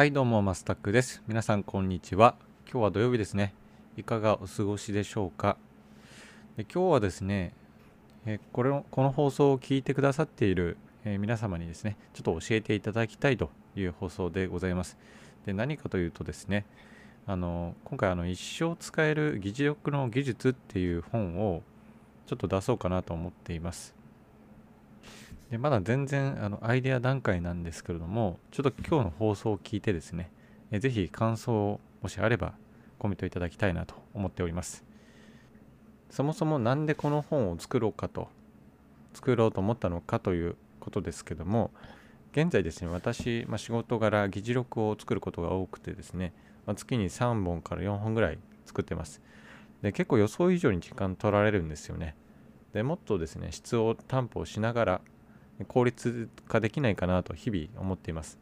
はいどうもマスタックです。皆さんこんにちは。今日は土曜日ですね。いかがお過ごしでしょうか？で今日はですねえこれこの放送を聞いてくださっている、え皆様にですねちょっと教えていただきたいという放送でございます。で何かというとですねあの今回あの一生使える議事録の技術っていう本をちょっと出そうかなと思っています。でまだ全然あのアイデア段階なんですけれども、ちょっと今日の放送を聞いてですね、えぜひ感想をもしあればコメントいただきたいなと思っております。そもそも何でこの本を作ろうかと、作ろうと思ったのかということですけども、現在ですね、私、まあ、仕事柄議事録を作ることが多くてですね、まあ、月に3本から4本ぐらい作ってます。で、結構予想以上に時間取られるんですよね。でもっとですね、質を担保しながら効率化できないかなと日々思っています。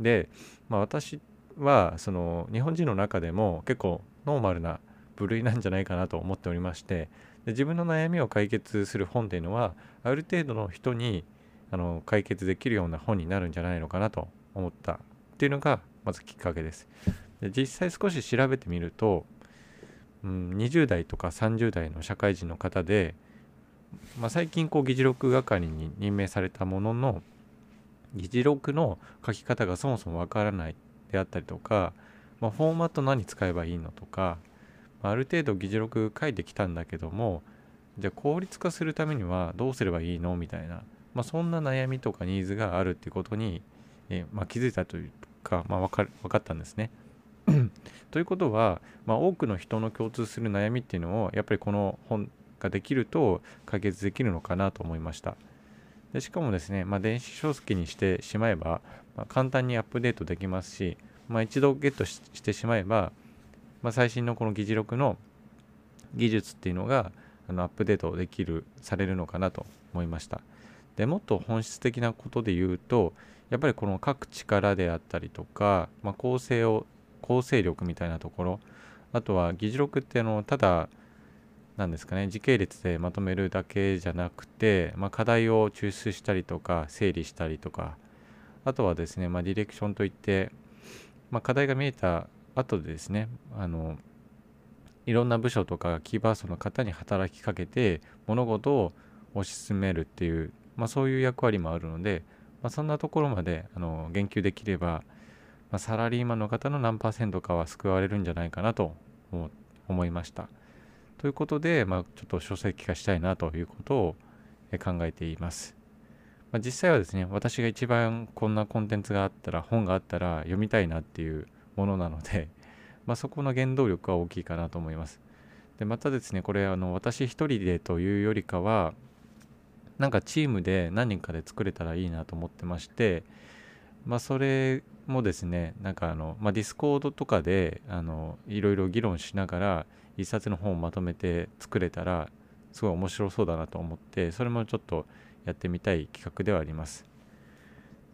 で、まあ、私はその日本人の中でも結構ノーマルな部類なんじゃないかなと思っておりましてで自分の悩みを解決する本っていうのはある程度の人にあの解決できるような本になるんじゃないのかなと思ったっていうのがまずきっかけです。で実際少し調べてみると、うん、20代とか30代の社会人の方でまあ、最近こう議事録係に任命されたものの議事録の書き方がそもそもわからないであったりとか、まあ、フォーマット何使えばいいのとか、まあ、ある程度議事録書いてきたんだけどもじゃあ効率化するためにはどうすればいいのみたいな、まあ、そんな悩みとかニーズがあるっていうことに、えまあ、気づいたというか、まあ、分か分かったんですね。ということは、まあ、多くの人の共通する悩みっていうのをやっぱりこの本ができると解決できるのかなと思いました。でしかもですね、まあ、電子書籍にしてしまえば、まあ、簡単にアップデートできますし、まあ、一度ゲットしてしまえば、まあ、最新のこの議事録の技術っていうのがあのアップデートできるされるのかなと思いましたでもっと本質的なことで言うとやっぱりこの書く力であったりとか、まあ、構成を構成力みたいなところあとは議事録ってあのをただなんですかね時系列でまとめるだけじゃなくて、まあ、課題を抽出したりとか整理したりとかあとはですね、まあ、ディレクションといって、まあ、課題が見えた後でですねあのいろんな部署とかキーパーソンの方に働きかけて物事を推し進めるっていう、まあ、そういう役割もあるので、まあ、そんなところまであの言及できれば、まあ、サラリーマンの方の何パーセントかは救われるんじゃないかなと思いました。ということで、まあ、ちょっと書籍化したいなということを考えています。まあ、実際はですね、私が一番こんなコンテンツがあったら、本があったら読みたいなっていうものなので、まあ、そこの原動力は大きいかなと思います。で、またですね、これ、あの私一人でというよりかは、なんかチームで何人かで作れたらいいなと思ってまして、まあ、それもですね、なんかあの、まあ、ディスコードとかで、あの、いろいろ議論しながら、一冊の本をまとめて作れたらすごい面白そうだなと思ってそれもちょっとやってみたい企画ではあります。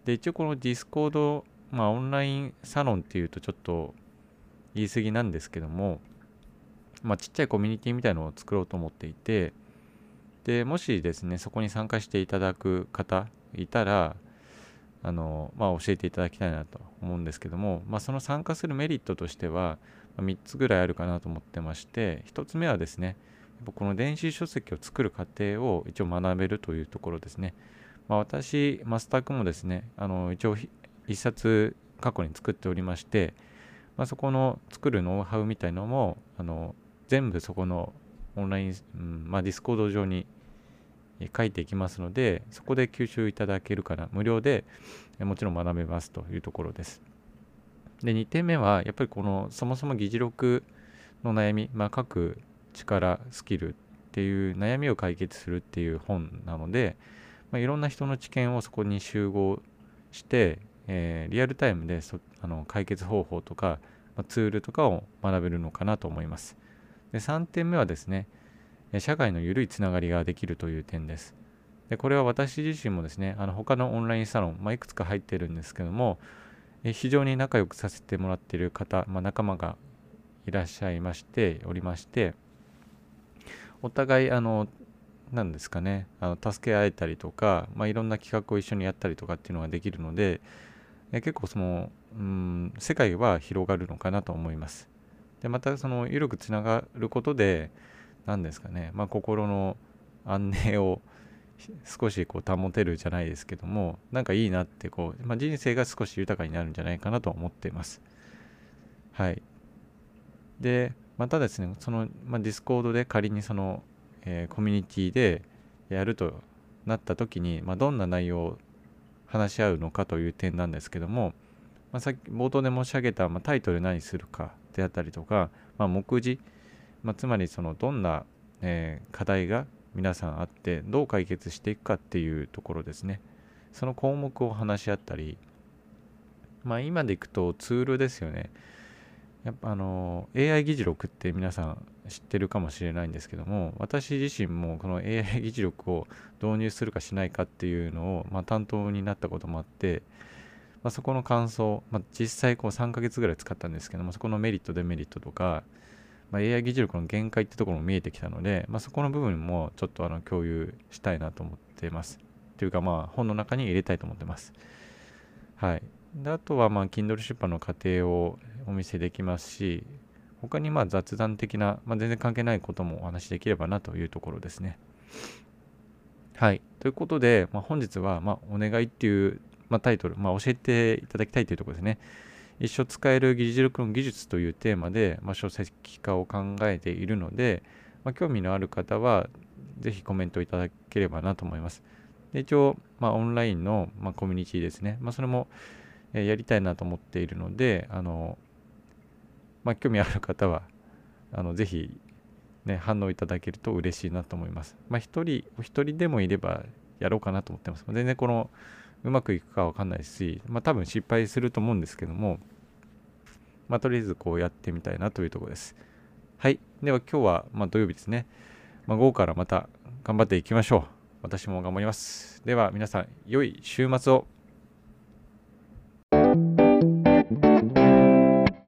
で一応このディスコードまあオンラインサロンっていうとちょっと言い過ぎなんですけどもまあちっちゃいコミュニティみたいのを作ろうと思っていてでもしですねそこに参加していただく方いたらあのまあ教えていただきたいなと思うんですけどもまあその参加するメリットとしては3つぐらいあるかなと思ってまして1つ目はですねこの電子書籍を作る過程を一応学べるというところですね、まあ、私マスター君もですねあの一応1冊過去に作っておりまして、まあ、そこの作るノウハウみたいのもあの全部そこのオンライン、うんまあ、 Discord 上に書いていきますのでそこで吸収いただけるから無料でもちろん学べますというところです。で2点目はやっぱりこのそもそも議事録の悩み、まあ、書く力スキルっていう悩みを解決するっていう本なので、まあ、いろんな人の知見をそこに集合して、えー、リアルタイムでそあの解決方法とか、まあ、ツールとかを学べるのかなと思います。で3点目はですね社会の緩いつながりができるという点です。でこれは私自身もですねあの他のオンラインサロン、まあ、いくつか入ってるんですけども非常に仲良くさせてもらっている方、まあ、仲間がいらっしゃいましておりましてお互いあの何ですかねあの助け合えたりとか、まあ、いろんな企画を一緒にやったりとかっていうのができるのでえ結構その、うん、世界は広がるのかなと思います。でまたその緩くつながることで何ですかね、まあ、心の安寧を少しこう保てるじゃないですけどもなんかいいなってこう、まあ、人生が少し豊かになるんじゃないかなと思っています。はい。でまたですねその、まあ、 Discord で仮にその、えー、コミュニティでやるとなった時に、まあ、どんな内容を話し合うのかという点なんですけども、まあ、さっき冒頭で申し上げた、まあ、タイトル何するかであったりとか、まあ、目次、まあ、つまりそのどんな、えー、課題が皆さんあってどう解決していくかっていうところですね。その項目を話し合ったりまあ今でいくとツールですよね。やっぱあの AI 議事録って皆さん知ってるかもしれないんですけども私自身もこの AI 議事録を導入するかしないかっていうのを、まあ、担当になったこともあって、まあ、そこの感想、まあ、実際こう3ヶ月ぐらい使ったんですけどもそこのメリットデメリットとか、ま AI 議事録の限界ってところも見えてきたので、まそこの部分もちょっとあの共有したいなと思ってますというかまあ本の中に入れたいと思ってますはいであとはまあ Kindle 出版の過程をお見せできますし他にまあ雑談的な、まあ、全然関係ないこともお話しできればなというところですね。はい。ということで、まあ、本日は、ま、お願いっていう、ま、タイトル、ま、教えていただきたいというところですね。一生使える議事録の技術というテーマで、まあ、書籍化を考えているので、まあ、興味のある方は、ぜひコメントいただければなと思います。で一応、まあ、オンラインの、まあ、コミュニティですね。まあ、それも、え、やりたいなと思っているので、あの、まあ、興味ある方は、あのぜひ、ね、反応いただけると嬉しいなと思います。まあ、一人、お一人でもいればやろうかなと思ってます。全然この、うまくいくかわかんないし、まあ、多分失敗すると思うんですけども、まあ、とりあえずこうやってみたいなというところです。はい。では今日は、ま土曜日ですね。まあ、午後からまた頑張っていきましょう。私も頑張ります。では皆さん、良い週末を。